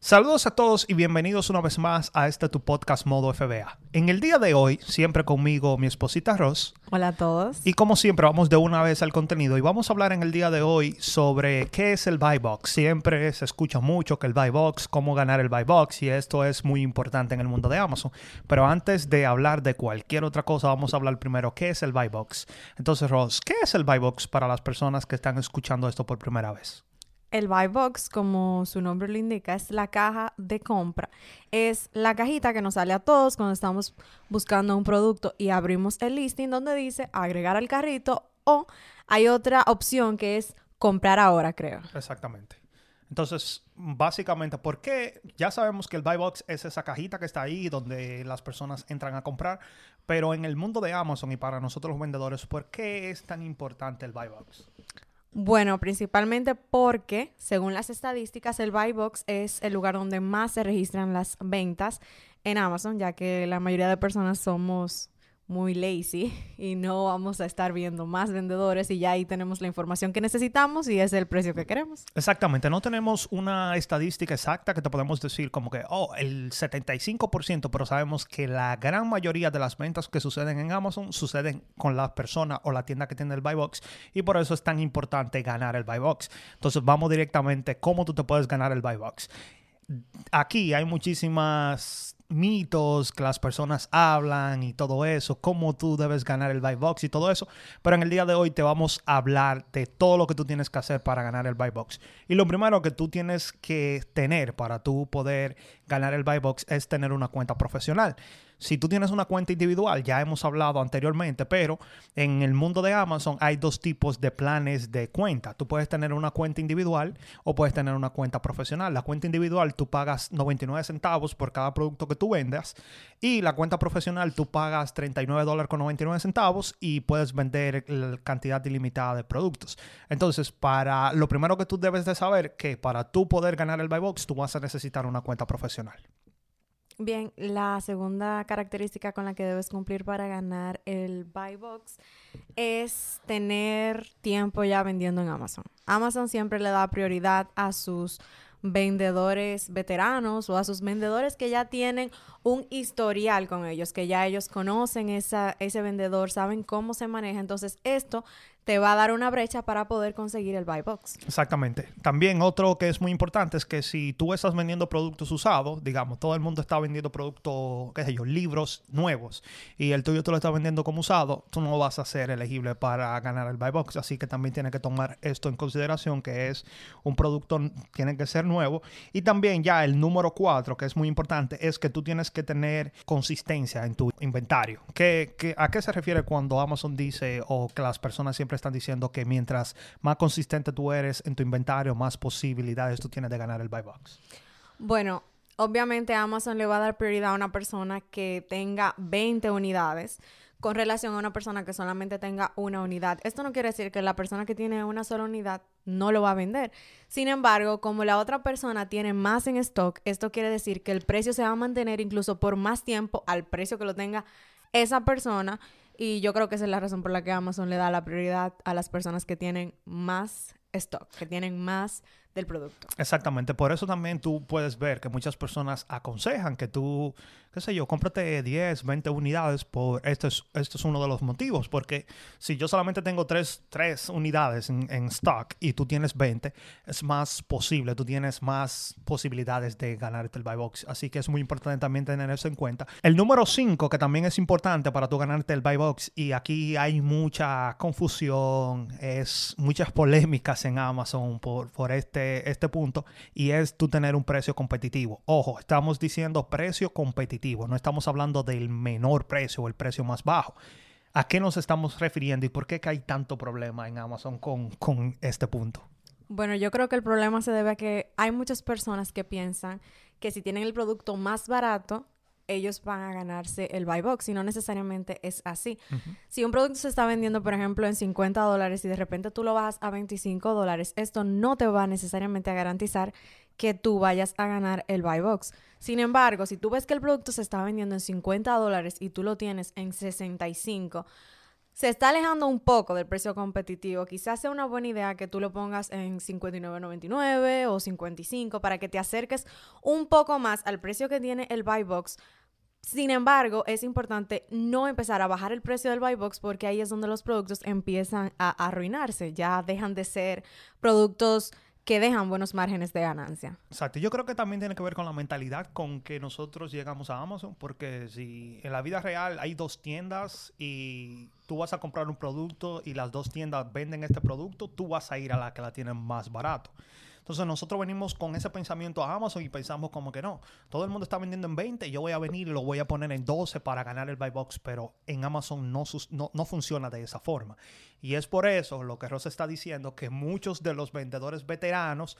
Saludos a todos y bienvenidos una vez más a este tu podcast Modo FBA. En el día de hoy, siempre conmigo mi esposita Ross. Hola a todos. Y como siempre, vamos de una vez al contenido y vamos a hablar en el día de hoy sobre qué es el buy box. Siempre se escucha mucho que el buy box, cómo ganar el buy box y esto es muy importante en el mundo de Amazon. Pero antes de hablar de cualquier otra cosa, vamos a hablar primero qué es el buy box. Entonces, Ross, ¿qué es el buy box para las personas que están escuchando esto por primera vez? El buy box, como su nombre lo indica, es la caja de compra. Es la cajita que nos sale a todos cuando estamos buscando un producto y abrimos el listing donde dice agregar al carrito o hay otra opción que es comprar ahora, creo. Exactamente. Entonces, básicamente, ¿por qué? Ya sabemos que el buy box es esa cajita que está ahí donde las personas entran a comprar, pero en el mundo de Amazon y para nosotros los vendedores, ¿por qué es tan importante el buy box? Bueno, principalmente porque, según las estadísticas, el buy box es el lugar donde más se registran las ventas en Amazon, ya que la mayoría de personas somos muy lazy y no vamos a estar viendo más vendedores y ya ahí tenemos la información que necesitamos y es el precio que queremos. Exactamente, no tenemos una estadística exacta que te podemos decir como que, oh, el 75%, pero sabemos que la gran mayoría de las ventas que suceden en Amazon suceden con la persona o la tienda que tiene el buy box y por eso es tan importante ganar el buy box. Entonces vamos directamente cómo tú te puedes ganar el buy box. Aquí hay muchísimas mitos que las personas hablan y todo eso, cómo tú debes ganar el buy box y todo eso. Pero en el día de hoy te vamos a hablar de todo lo que tú tienes que hacer para ganar el buy box. Y lo primero que tú tienes que tener para tú poder ganar el buy box es tener una cuenta profesional. Si tú tienes una cuenta individual, ya hemos hablado anteriormente, pero en el mundo de Amazon hay dos tipos de planes de cuenta. Tú puedes tener una cuenta individual o puedes tener una cuenta profesional. La cuenta individual tú pagas 99 centavos por cada producto que tú vendas y la cuenta profesional tú pagas 39 dólares con 99 centavos y puedes vender la cantidad ilimitada de productos. Entonces, para lo primero que tú debes de saber que para tú poder ganar el buy box, tú vas a necesitar una cuenta profesional. Bien, la segunda característica con la que debes cumplir para ganar el buy box es tener tiempo ya vendiendo en Amazon. Amazon siempre le da prioridad a sus vendedores veteranos o a sus vendedores que ya tienen un historial con ellos, que ya ellos conocen ese vendedor, saben cómo se maneja. Entonces, esto te va a dar una brecha para poder conseguir el buy box. Exactamente. También otro que es muy importante es que si tú estás vendiendo productos usados, digamos, todo el mundo está vendiendo productos, qué sé yo, libros nuevos, y el tuyo tú lo estás vendiendo como usado, tú no vas a ser elegible para ganar el buy box. Así que también tienes que tomar esto en consideración, que es un producto, tiene que ser nuevo. Y también ya el número cuatro, que es muy importante, es que tú tienes que tener consistencia en tu inventario. ¿Qué, a qué se refiere cuando Amazon dice o que las personas siempre están diciendo que mientras más consistente tú eres en tu inventario, más posibilidades tú tienes de ganar el buy box? Bueno, obviamente Amazon le va a dar prioridad a una persona que tenga 20 unidades con relación a una persona que solamente tenga una unidad. Esto no quiere decir que la persona que tiene una sola unidad no lo va a vender. Sin embargo, como la otra persona tiene más en stock, esto quiere decir que el precio se va a mantener incluso por más tiempo al precio que lo tenga esa persona y yo creo que esa es la razón por la que Amazon le da la prioridad a las personas que tienen más stock, que tienen más del producto. Exactamente, por eso también tú puedes ver que muchas personas aconsejan que tú, qué sé yo, cómprate 10, 20 unidades por, esto es, esto es uno de los motivos, porque si yo solamente tengo 3, unidades en, stock y tú tienes 20, es más posible, tú tienes más posibilidades de ganarte el buy box, así que es muy importante también tener eso en cuenta. El número 5, que también es importante para tú ganarte el buy box, y aquí hay mucha confusión, es muchas polémicas en Amazon por, por este este, punto y es tú tener un precio competitivo. Ojo, estamos diciendo precio competitivo, no estamos hablando del menor precio o el precio más bajo. ¿A qué nos estamos refiriendo y por qué hay tanto problema en Amazon con, con este punto? Bueno, yo creo que el problema se debe a que hay muchas personas que piensan que si tienen el producto más barato, ellos van a ganarse el buy box y no necesariamente es así. Si un producto se está vendiendo, por ejemplo, en 50 dólares y de repente tú lo bajas a 25 dólares, esto no te va necesariamente a garantizar que tú vayas a ganar el buy box. Sin embargo, si tú ves que el producto se está vendiendo en 50 dólares y tú lo tienes en 65, se está alejando un poco del precio competitivo. Quizás sea una buena idea que tú lo pongas en 59.99 o 55 para que te acerques un poco más al precio que tiene el buy box. Sin embargo, es importante no empezar a bajar el precio del buy box porque ahí es donde los productos empiezan a arruinarse, ya dejan de ser productos que dejan buenos márgenes de ganancia. Exacto. Yo creo que también tiene que ver con la mentalidad con que nosotros llegamos a Amazon, porque si en la vida real hay dos tiendas y tú vas a comprar un producto y las dos tiendas venden este producto, tú vas a ir a la que la tienen más barato. Entonces nosotros venimos con ese pensamiento a Amazon y pensamos como que no, todo el mundo está vendiendo en 20, yo voy a venir y lo voy a poner en 12 para ganar el buy box, pero en Amazon no, no, no funciona de esa forma. Y es por eso lo que Rosa está diciendo, que muchos de los vendedores veteranos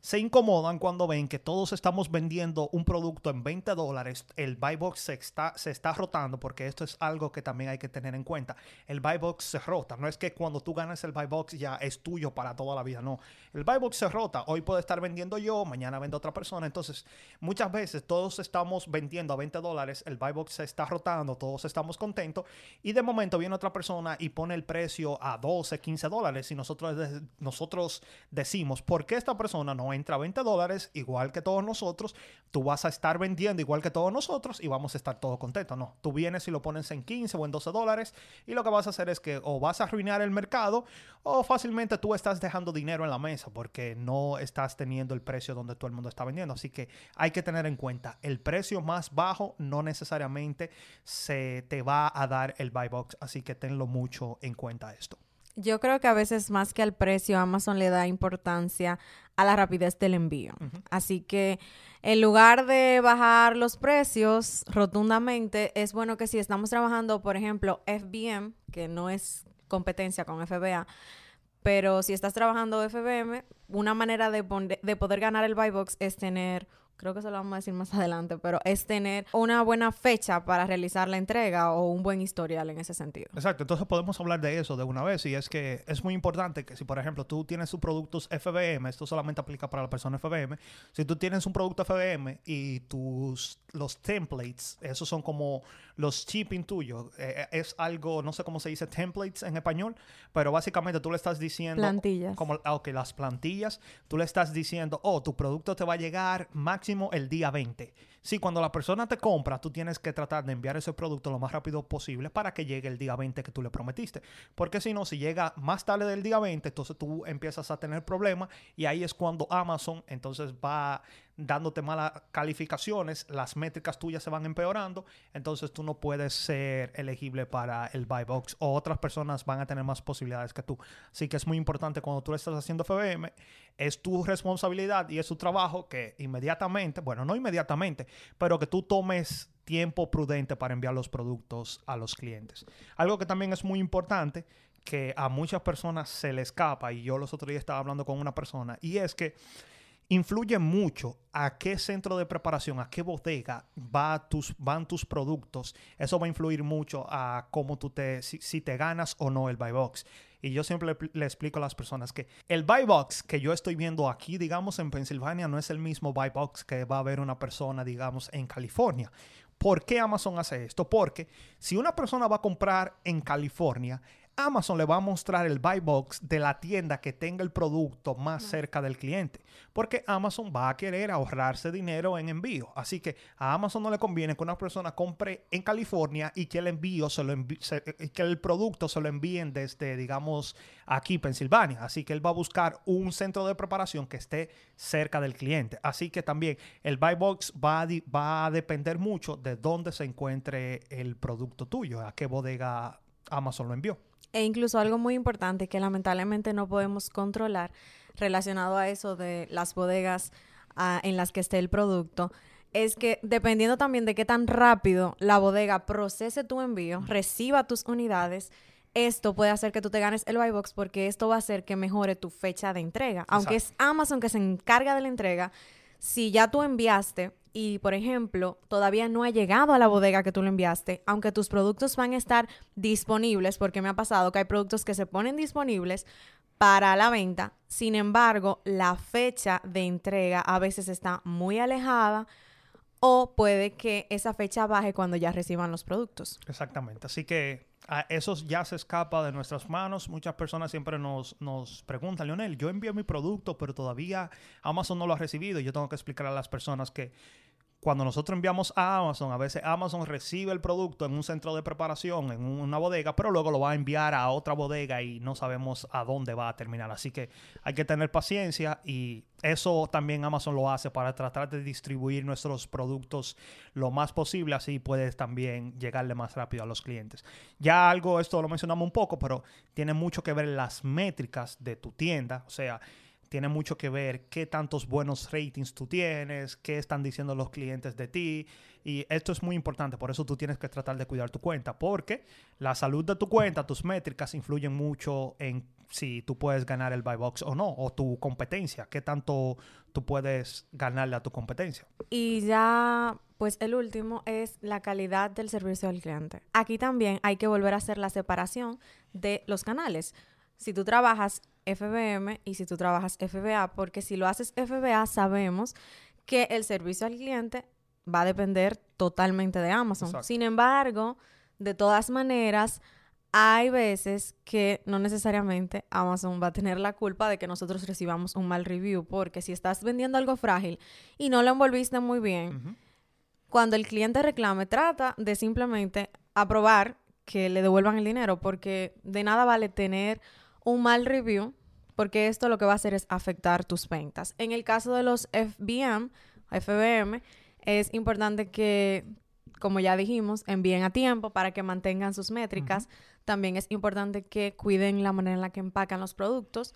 se incomodan cuando ven que todos estamos vendiendo un producto en 20 dólares, el buy box se está, se está rotando, porque esto es algo que también hay que tener en cuenta. El buy box se rota, no es que cuando tú ganas el buy box ya es tuyo para toda la vida, no. El buy box se rota, hoy puede estar vendiendo yo, mañana vende otra persona, entonces muchas veces todos estamos vendiendo a 20 dólares, el buy box se está rotando, todos estamos contentos y de momento viene otra persona y pone el precio a 12, 15 dólares y nosotros, nosotros decimos, ¿por qué esta persona no entra a 20 dólares, igual que todos nosotros, tú vas a estar vendiendo igual que todos nosotros y vamos a estar todos contentos. No, tú vienes y lo pones en 15 o en 12 dólares y lo que vas a hacer es que o vas a arruinar el mercado o fácilmente tú estás dejando dinero en la mesa porque no estás teniendo el precio donde todo el mundo está vendiendo. Así que hay que tener en cuenta, el precio más bajo no necesariamente se te va a dar el buy box, así que tenlo mucho en cuenta esto. Yo creo que a veces más que al precio, Amazon le da importancia a la rapidez del envío. Así que en lugar de bajar los precios rotundamente, es bueno que si estamos trabajando, por ejemplo, FBM, que no es competencia con FBA, pero si estás trabajando FBM, una manera de, de poder ganar el buy box es tener creo que se lo vamos a decir más adelante, pero es tener una buena fecha para realizar la entrega o un buen historial en ese sentido. Exacto, entonces podemos hablar de eso de una vez y es que es muy importante que si por ejemplo tú tienes tus productos FBM, esto solamente aplica para la persona FBM, si tú tienes un producto FBM y tus los templates, esos son como los shipping tuyos, eh, eh, es algo, no sé cómo se dice templates en español, pero básicamente tú le estás diciendo... Plantillas. Como, ok, las plantillas, tú le estás diciendo, oh, tu producto te va a llegar máximo el día 20. Si cuando la persona te compra, tú tienes que tratar de enviar ese producto lo más rápido posible para que llegue el día 20 que tú le prometiste. Porque si no, si llega más tarde del día 20, entonces tú empiezas a tener problemas y ahí es cuando Amazon entonces va dándote malas calificaciones, las métricas tuyas se van empeorando, entonces tú no puedes ser elegible para el buy box o otras personas van a tener más posibilidades que tú. Así que es muy importante cuando tú estás haciendo FBM, es tu responsabilidad y es tu trabajo que inmediatamente, bueno, no inmediatamente, pero que tú tomes tiempo prudente para enviar los productos a los clientes. Algo que también es muy importante que a muchas personas se le escapa y yo los otros días estaba hablando con una persona y es que influye mucho a qué centro de preparación, a qué bodega va tus, van tus productos. Eso va a influir mucho a cómo tú te, si, te ganas o no el buy box. Y yo siempre le, explico a las personas que el buy box que yo estoy viendo aquí, digamos, en Pensilvania, no es el mismo buy box que va a ver una persona, digamos, en California. ¿Por qué Amazon hace esto? Porque si una persona va a comprar en California, Amazon le va a mostrar el buy box de la tienda que tenga el producto más cerca del cliente, porque Amazon va a querer ahorrarse dinero en envío. Así que a Amazon no le conviene que una persona compre en California y que el envío se lo eh, que el producto se lo envíen desde, digamos, aquí Pensilvania. Así que él va a buscar un centro de preparación que esté cerca del cliente. Así que también el buy box va a, va a depender mucho de dónde se encuentre el producto tuyo, a qué bodega Amazon lo envió. E incluso algo muy importante que lamentablemente no podemos controlar relacionado a eso de las bodegas ah, en las que esté el producto, es que dependiendo también de qué tan rápido la bodega procese tu envío, reciba tus unidades, esto puede hacer que tú te ganes el buy box porque esto va a hacer que mejore tu fecha de entrega. Aunque es Amazon que se encarga de la entrega, si ya tú enviaste y, por ejemplo, todavía no ha llegado a la bodega que tú lo enviaste, aunque tus productos van a estar disponibles, porque me ha pasado que hay productos que se ponen disponibles para la venta, sin embargo, la fecha de entrega a veces está muy alejada o puede que esa fecha baje cuando ya reciban los productos. Exactamente, así que eso ya se escapa de nuestras manos. Muchas personas siempre nos, nos preguntan, Leonel, yo envío mi producto, pero todavía Amazon no lo ha recibido. Yo tengo que explicar a las personas que cuando nosotros enviamos a Amazon, a veces Amazon recibe el producto en un centro de preparación, en una bodega, pero luego lo va a enviar a otra bodega y no sabemos a dónde va a terminar. Así que hay que tener paciencia y eso también Amazon lo hace para tratar de distribuir nuestros productos lo más posible, así puedes también llegarle más rápido a los clientes. Ya algo, esto lo mencionamos un poco, pero tiene mucho que ver las métricas de tu tienda, o sea, tiene mucho que ver qué tantos buenos ratings tú tienes, qué están diciendo los clientes de ti. Y esto es muy importante, por eso tú tienes que tratar de cuidar tu cuenta, porque la salud de tu cuenta, tus métricas influyen mucho en si tú puedes ganar el buy box o no, o tu competencia, qué tanto tú puedes ganarle a tu competencia. Y ya, pues el último es la calidad del servicio al cliente. Aquí también hay que volver a hacer la separación de los canales. Si tú trabajas FBM y si tú trabajas FBA, porque si lo haces FBA sabemos que el servicio al cliente va a depender totalmente de Amazon. Sin embargo, de todas maneras, hay veces que no necesariamente Amazon va a tener la culpa de que nosotros recibamos un mal review, porque si estás vendiendo algo frágil y no lo envolviste muy bien, cuando el cliente reclame, trata de simplemente aprobar que le devuelvan el dinero, porque de nada vale tener un mal review porque esto lo que va a hacer es afectar tus ventas. En el caso de los FBM, FBM, es importante que, como ya dijimos, envíen a tiempo para que mantengan sus métricas. También es importante que cuiden la manera en la que empacan los productos.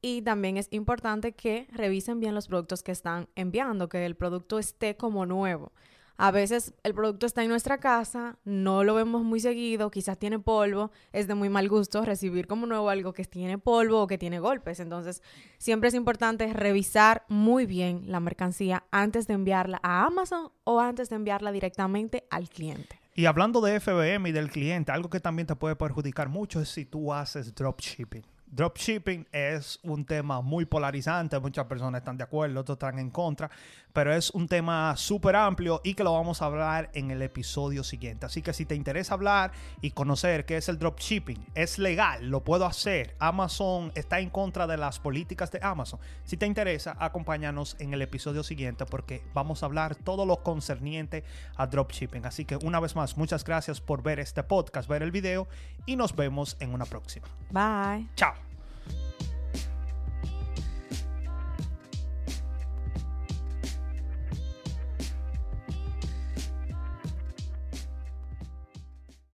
Y también es importante que revisen bien los productos que están enviando, que el producto esté como nuevo. A veces el producto está en nuestra casa, no lo vemos muy seguido, quizás tiene polvo, es de muy mal gusto recibir como nuevo algo que tiene polvo o que tiene golpes. Entonces, siempre es importante revisar muy bien la mercancía antes de enviarla a Amazon o antes de enviarla directamente al cliente. Y hablando de FBM y del cliente, algo que también te puede perjudicar mucho es si tú haces dropshipping. Dropshipping es un tema muy polarizante, muchas personas están de acuerdo, otros están en contra, pero es un tema súper amplio y que lo vamos a hablar en el episodio siguiente. Así que si te interesa hablar y conocer qué es el dropshipping, es legal, lo puedo hacer. Amazon está en contra de las políticas de Amazon. Si te interesa, acompáñanos en el episodio siguiente porque vamos a hablar todo lo concerniente a dropshipping. Así que una vez más, muchas gracias por ver este podcast, ver el video y nos vemos en una próxima. Bye. Chao.